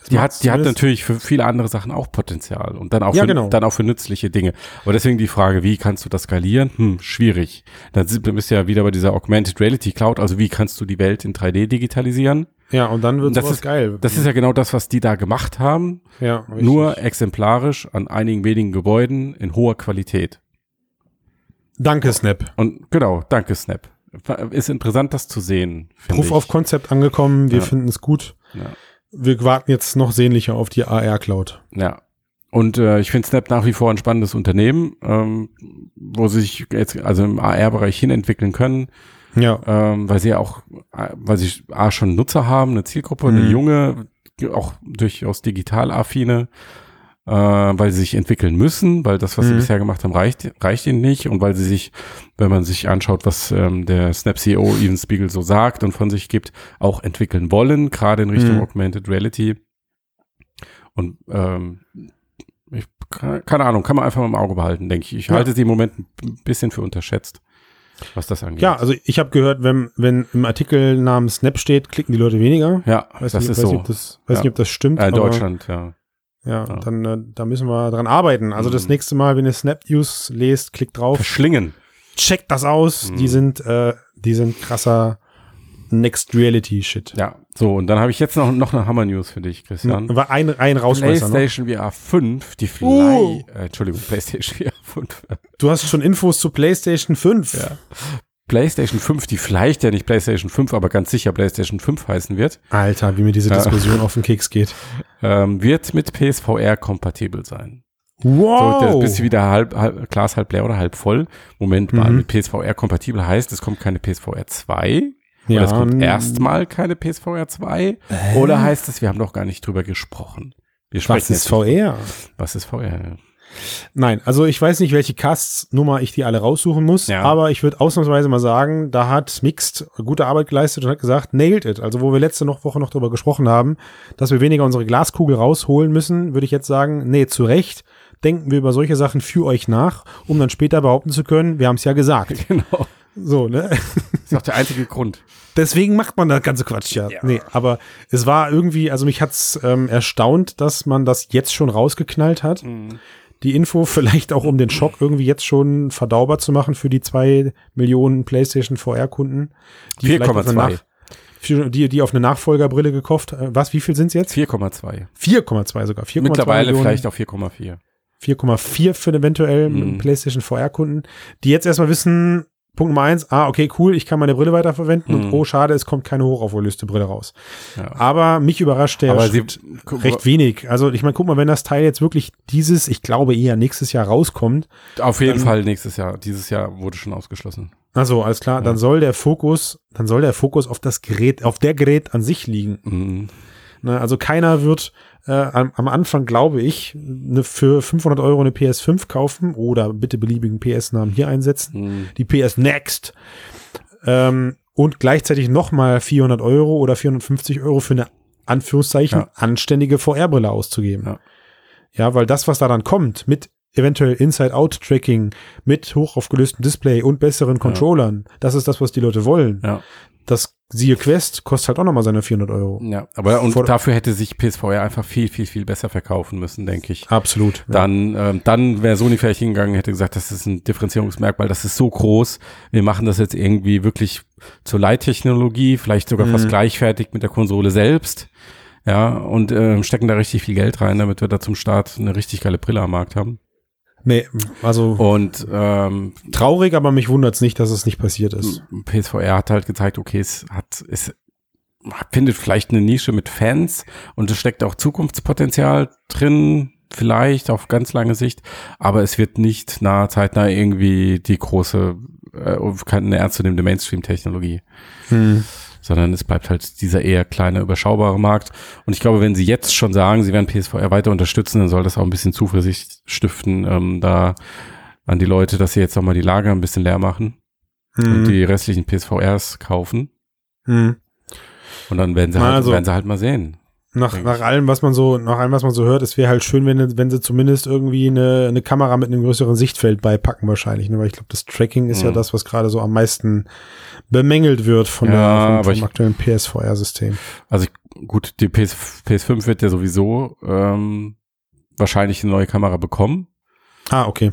Das die hat, die hat natürlich für viele andere Sachen auch Potenzial und dann auch, Ja, für, genau. dann auch für nützliche Dinge. Aber deswegen die Frage, wie kannst du das skalieren? Hm, schwierig. Dann sind- bist du ja wieder bei dieser Augmented Reality Cloud, also wie kannst du die Welt in 3D digitalisieren? Ja, und dann wird Das ist- geil. Das ist ja genau das, was die da gemacht haben. ja, richtig. Nur exemplarisch an einigen wenigen Gebäuden in hoher Qualität. Danke, Snap. Und genau, danke Snap. Ist interessant, das zu sehen. Proof of Concept angekommen, wir Ja. finden es gut. Ja. Wir warten jetzt noch sehnlicher auf die AR-Cloud. ja. Und äh, ich finde Snap nach wie vor ein spannendes Unternehmen, ähm, wo sie sich jetzt also im AR-Bereich hinentwickeln können, Ja, ähm, weil sie ja auch, äh, weil sie A schon Nutzer haben, eine Zielgruppe, eine Mhm. junge, auch durchaus digital affine, äh, weil sie sich entwickeln müssen, weil das, was sie Mhm. bisher gemacht haben, reicht, reicht ihnen nicht und weil sie sich, wenn man sich anschaut, was ähm, der Snap CEO Even Spiegel so sagt und von sich gibt, auch entwickeln wollen, gerade in Richtung Mhm. Augmented Reality. Und ähm, ich, keine Ahnung, kann man einfach mal im Auge behalten, denke ich. Ich Ja. halte sie im Moment ein bisschen für unterschätzt, was das angeht. ja also ich habe gehört, wenn, wenn im Artikel Namen Snap steht, klicken die Leute weniger. Ja, Weiß das nicht, ist weiß so. Nicht, das, weiß Ja. nicht, ob das stimmt. Äh, Deutschland, ja. Ja, Ja. dann äh, da müssen wir dran arbeiten. Also das Mhm. nächste Mal, wenn ihr Snap News lest, klickt drauf, Verschlingen. checkt das aus. Mhm. Die sind, äh, die sind krasser Next Reality Shit. Ja, so, und dann habe ich jetzt noch, noch eine Hammer-News für dich, Christian. War ein, ein Rausschmeißer noch. PlayStation VR 5, die Fly, Uh. äh, Entschuldigung, PlayStation VR 5. Du hast schon Infos zu PlayStation 5. Ja. PlayStation 5, die vielleicht ja nicht PlayStation 5, aber ganz sicher PlayStation 5 heißen wird, Alter, wie mir diese. Diskussion auf den Keks geht. ähm, wird mit PSVR kompatibel sein. Wow. So, da bist du wieder halb, halb, Glas halb leer oder halb voll. Moment mal, Mhm. mit PSVR kompatibel heißt, es kommt keine PSVR 2. ja, oder es kommt erstmal keine PSVR 2. Oder heißt es, wir haben doch gar nicht drüber gesprochen. Was ist VR? Was ist VR? Nein, also ich weiß nicht, welche Casts-Nummer ich die alle raussuchen muss, Ja. aber ich würde ausnahmsweise mal sagen, da hat Mixed gute Arbeit geleistet und hat gesagt, nailed it. Also wo wir letzte noch Woche noch drüber gesprochen haben, dass wir weniger unsere Glaskugel rausholen müssen, würde ich jetzt sagen, nee, zu Recht denken wir über solche Sachen für euch nach, um dann später behaupten zu können, wir haben es ja gesagt. Genau. So, ne? Das ist auch der einzige Grund. Deswegen macht man das ganze Quatsch ja. Ja. Nee, aber es war irgendwie, also mich hat's ähm, erstaunt, dass man das jetzt schon rausgeknallt hat. Die Info vielleicht auch, um den Schock irgendwie jetzt schon verdaubar zu machen für die zwei Millionen PlayStation VR-Kunden. die vielleicht auf eine 4,2. Nach- für die, die auf eine Nachfolgerbrille gekauft. Äh, was, wie viel sind's jetzt? 4,2. 4,2 sogar. 4,2 Mittlerweile vielleicht auf 4,4. 4,4 für eventuell Mhm. PlayStation VR-Kunden, die jetzt erstmal wissen, Punkt Nummer eins, ah, okay, cool, ich kann meine Brille weiterverwenden und Mhm. oh, schade, es kommt keine hochaufgelöste Brille raus. Ja. Aber mich überrascht der Aber sie, recht wenig. Also ich meine, guck mal, wenn das Teil jetzt wirklich dieses, ich glaube eher nächstes Jahr rauskommt, auf jeden dann- Fall nächstes Jahr. Dieses Jahr wurde schon ausgeschlossen. also alles klar, dann Ja. soll der Fokus, dann soll der Fokus auf das Gerät, auf der Gerät an sich liegen. Mhm. Ne, also keiner wird äh, am, am Anfang, glaube ich, ne, für 500 Euro eine PS5 kaufen oder bitte beliebigen PS-Namen hier einsetzen. Mhm. die PS Next ähm, und gleichzeitig nochmal 400 Euro oder 450 Euro für eine Anführungszeichen Ja. anständige VR-Brille auszugeben. Ja. ja, weil das, was da dann kommt, mit eventuell Inside-Out-Tracking, mit hochaufgelöstem Display und besseren Controllern, das ist das, was die Leute wollen. Ja. Das siehe Quest kostet halt auch nochmal seine 400 Euro. ja, aber und Vor- dafür hätte sich PSVR einfach viel, viel, viel besser verkaufen müssen, denke ich. Absolut. Ja. Dann, ähm, dann wäre Sony vielleicht hingegangen, hätte gesagt, das ist ein Differenzierungsmerkmal, das ist so groß, wir machen das jetzt irgendwie wirklich zur Leittechnologie, vielleicht sogar fast Mhm. gleichfertig mit der Konsole selbst. Ja, und ähm, stecken da richtig viel Geld rein, damit wir da zum Start eine richtig geile Brille am Markt haben. Nee, also Und ähm, traurig, aber mich wundert's nicht, dass es nicht passiert ist. PSVR hat halt gezeigt, okay, es hat, es findet vielleicht eine Nische mit Fans und es steckt auch Zukunftspotenzial drin, vielleicht auf ganz lange Sicht, aber es wird nicht nahe zeitnah irgendwie die große äh, keine ernstzunehmende Mainstream-Technologie. Hm. Sondern es bleibt halt dieser eher kleine, überschaubare Markt. Und ich glaube, wenn sie jetzt schon sagen, sie werden PSVR weiter unterstützen, dann soll das auch ein bisschen Zuversicht stiften, ähm, da an die Leute, dass sie jetzt nochmal die Lager ein bisschen leer machen und Hm. die restlichen PSVRs kaufen. Hm. Und dann werden sie halt, Also- werden sie halt mal sehen. Nach, nach allem, was man so, nach allem, was man so hört, es wäre halt schön, wenn, wenn sie zumindest irgendwie eine, eine Kamera mit einem größeren Sichtfeld beipacken wahrscheinlich, ne? weil ich glaube, das Tracking ist ja Mhm. das, was gerade so am meisten bemängelt wird von Ja, der, vom, vom aktuellen PSVR-System. Also ich, gut, die PS, PS5 wird ja sowieso ähm, wahrscheinlich eine neue Kamera bekommen. Ah, okay.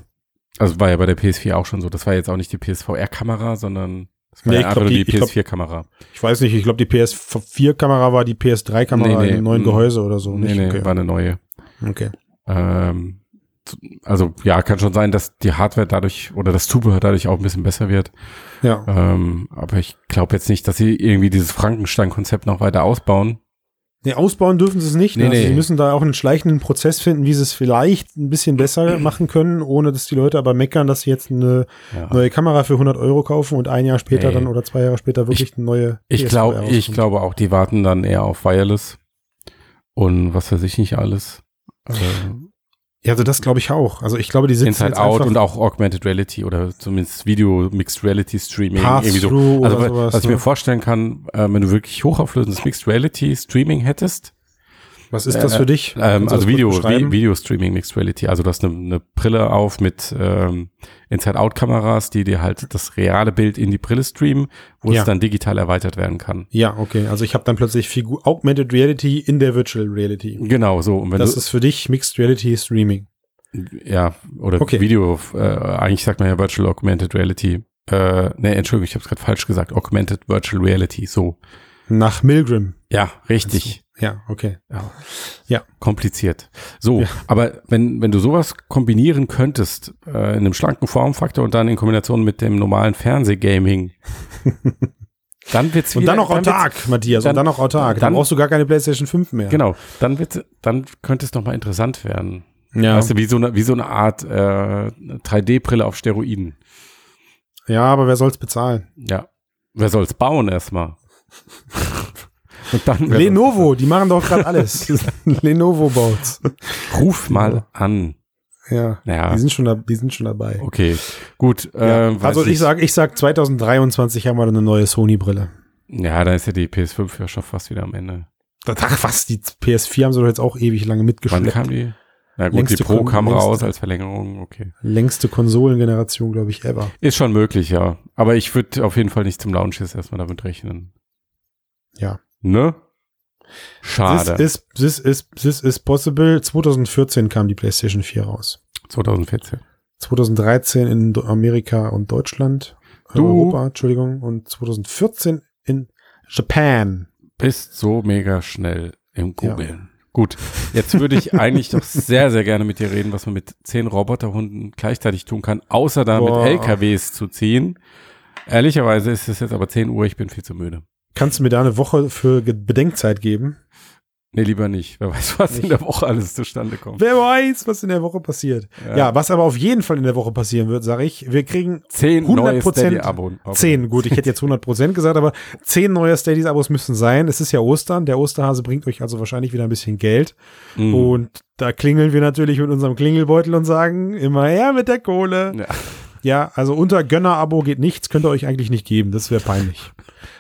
Also war ja bei der PS4 auch schon so. Das war jetzt auch nicht die PSVR-Kamera, sondern das war Nee, ja ich einfach glaub, nur die- die, ich glaub- PS4-Kamera. Ich weiß nicht, ich glaube, die PS4-Kamera war die PS3-Kamera Nee, nee, im neuen mm. Gehäuse oder so. Nee, nicht? nee, okay. war eine neue. okay. Ähm, also ja, kann schon sein, dass die Hardware dadurch oder das Zubehör dadurch auch ein bisschen besser wird. Ja. Ähm, aber ich glaube jetzt nicht, dass sie irgendwie dieses Frankenstein-Konzept noch weiter ausbauen. Nee, ausbauen dürfen sie es nicht. Nee, ne? also nee. Sie müssen da auch einen schleichenden Prozess finden, wie sie es vielleicht ein bisschen besser machen können, ohne dass die Leute aber meckern, dass sie jetzt eine Ja. neue Kamera für 100 Euro kaufen und ein Jahr später Nee. dann oder zwei Jahre später wirklich eine neue Ich glaube, ich glaube auch, die warten dann eher auf Wireless und was weiß ich nicht alles. Äh, Ja, also das glaube ich auch. Also ich glaube, die sitzen Inside jetzt Out einfach und auch Augmented Reality oder zumindest Video Mixed Reality Streaming irgendwie so. Also oder wa- sowas. was ich ne? mir vorstellen kann, äh, wenn du wirklich hochauflösendes Mixed Reality Streaming hättest, Was ist das äh, für dich? ähm, du das also Video? Vi Video Streaming Mixed Reality, also du hast eine, eine Brille auf mit ähm, Inside Out Kameras, die dir halt das reale Bild in die Brille streamen, wo Ja. es dann digital erweitert werden kann. Ja, okay. Also ich habe dann plötzlich Figur Augmented Reality in der Virtual Reality. Genau, so. Und wenn Das ist für dich Mixed Reality Streaming. ja, oder Okay. Video, äh, eigentlich sagt man ja Virtual Augmented Reality. Äh, nee, Entschuldigung, ich habe es gerade falsch gesagt. Augmented Virtual Reality, so. Nach Milgram. Ja, richtig. Ja, okay. Ja. Ja. Kompliziert. So, Ja. aber wenn, wenn du sowas kombinieren könntest, äh, in einem schlanken Formfaktor und dann in Kombination mit dem normalen Fernsehgaming, dann wird's Und wieder, dann noch autark, Matthias. dann- und dann noch autark. Dann, dann- brauchst du gar keine PlayStation 5 mehr. Genau, dann wird, dann könnte es noch mal interessant werden. Ja. Weißt du, wie so eine, wie so eine Art äh, 3D-Brille auf Steroiden. ja, aber wer soll's bezahlen? Ja. Wer soll's bauen erstmal? Und dann Lenovo, die machen doch gerade alles. Lenovo baut's. Ruf mal an. Ja. Ja. Die sind schon, da, die sind schon dabei. Okay, gut. Ja. äh, also ich nicht. sag, ich sag 2023 haben wir dann eine neue Sony-Brille. Ja, dann ist ja die PS5 ja schon fast wieder am Ende. Ach was, die PS4 haben sie doch jetzt auch ewig lange Wann mitgeschleppt. kam die? Na gut, Längste die Pro kam längste- raus als Verlängerung, okay. Längste Konsolengeneration, glaube ich, ever. Ist schon möglich, ja. Aber ich würde auf jeden Fall nicht zum Launch jetzt erstmal damit rechnen. Ja. Ne? Schade. This is, this is, this is possible. 2014 kam die PlayStation 4 raus. 2014. 2013 in Amerika und Deutschland. Du- Europa, Entschuldigung. Und 2014 in Japan. Bist so mega schnell im Googeln. Gut, jetzt würde ich eigentlich doch sehr, sehr gerne mit dir reden, was man mit zehn Roboterhunden gleichzeitig tun kann, außer da Boah. mit LKWs zu ziehen. Ehrlicherweise ist es jetzt aber 10 Uhr, ich bin viel zu müde. Kannst du mir da eine Woche für Bedenkzeit geben? Nee, lieber nicht. Wer weiß, was in Nicht? der Woche alles zustande kommt. Wer weiß, was in der Woche passiert. Ja, was aber auf jeden Fall in der Woche passieren wird, sage ich, wir kriegen Zehn neue 100% Steady-Abo. 10. Gut, ich hätte jetzt 100% gesagt, aber 10 neue Steadies-Abos müssen sein. Es ist ja Ostern. Der Osterhase bringt euch also wahrscheinlich wieder ein bisschen Geld. Mhm. Und da klingeln wir natürlich mit unserem Klingelbeutel und sagen, immer her mit der Kohle. Ja. Ja, also unter Gönner-Abo geht nichts, könnt ihr euch eigentlich nicht geben. Das wäre peinlich.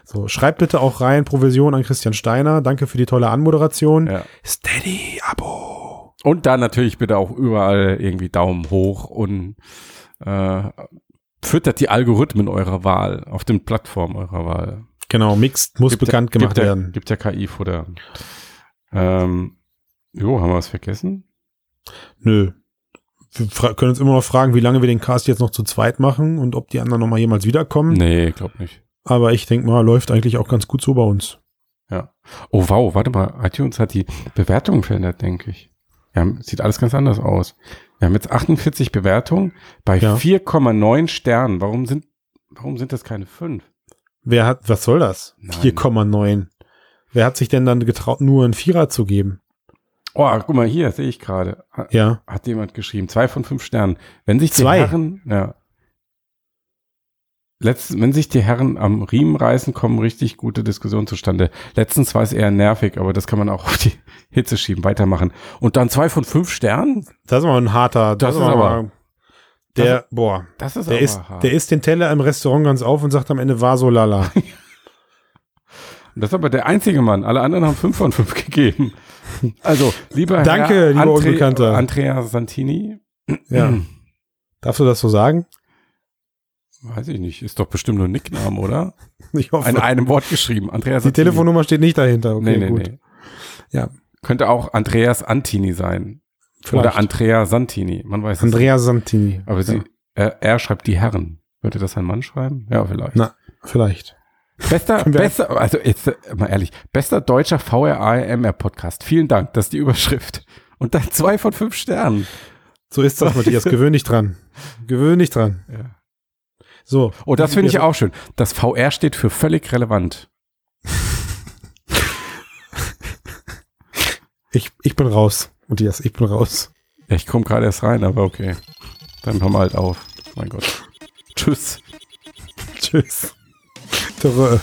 So, schreibt bitte auch rein Provision an Christian Steiner. Danke für die tolle Anmoderation. Ja. Steady-Abo. Und dann natürlich bitte auch überall irgendwie Daumen hoch und äh, füttert die Algorithmen eurer Wahl auf den Plattformen eurer Wahl. Genau, Mixed muss Gibt bekannt ja, gemacht gibt werden. Ja, gibt ja KI-Futter. Ähm, jo, haben wir was vergessen? Nö. Wir können uns immer noch fragen, wie lange wir den Cast jetzt noch zu zweit machen und ob die anderen noch mal jemals wiederkommen. Nee, glaub nicht. Aber ich denke mal, läuft eigentlich auch ganz gut so bei uns. Ja. Oh wow, warte mal, iTunes hat die Bewertungen verändert, denke ich. Ja, sieht alles ganz anders aus. Wir haben jetzt 48 Bewertungen bei Ja. 4,9 Sternen. Warum sind, warum sind das keine 5? Wer hat, was soll das? Nein. 4,9. Wer hat sich denn dann getraut, nur einen Vierer zu geben? Oh, guck mal hier, sehe ich gerade. Ja. Hat jemand geschrieben. Zwei von fünf Sternen. Wenn sich die Zwei? Herren, ja. Letzt, wenn sich die Herren am Riemen reißen, kommen richtig gute Diskussionen zustande. Letztens war es eher nervig, aber das kann man auch auf die Hitze schieben, weitermachen. Und dann zwei von fünf Sternen? Das ist mal ein harter. Das ist aber- Der, das- boah, Das ist der aber isst, hart. der isst den Teller im Restaurant ganz auf und sagt am Ende, war so lala. Das ist aber der einzige Mann. Alle anderen haben fünf von fünf gegeben. Also, lieber Danke, Herr lieber Unbekannter. Andrea Santini. ja. Darfst du das so sagen? Weiß ich nicht. Ist doch bestimmt nur ein Nickname, oder? Ich hoffe. In einem Wort geschrieben. Andrea die Telefonnummer steht nicht dahinter. Okay, Nee, nee, gut. nee. Ja, Könnte auch Andreas Antini sein. vielleicht. Oder Andrea Santini. Man weiß es nicht. Andrea Santini. Aber sie, Ja, er, er schreibt die Herren. Würde das ein Mann schreiben? Ja, vielleicht. Na, vielleicht. Bester, bester, also jetzt mal ehrlich, bester deutscher VRAMR-Podcast. Vielen Dank, das ist die Überschrift. Und dann zwei von fünf Sternen. So ist das, Matthias. Gewöhn dich dran. Gewöhn dich dran. Ja. So. Oh, das finde ich auch schön. Das VR steht für völlig relevant. Ich, ich bin raus, Matthias. Ich bin raus. Ja, ich komme gerade erst rein, aber okay. Dann hören wir halt auf. Mein Gott. Tschüss. Tschüss. Terror.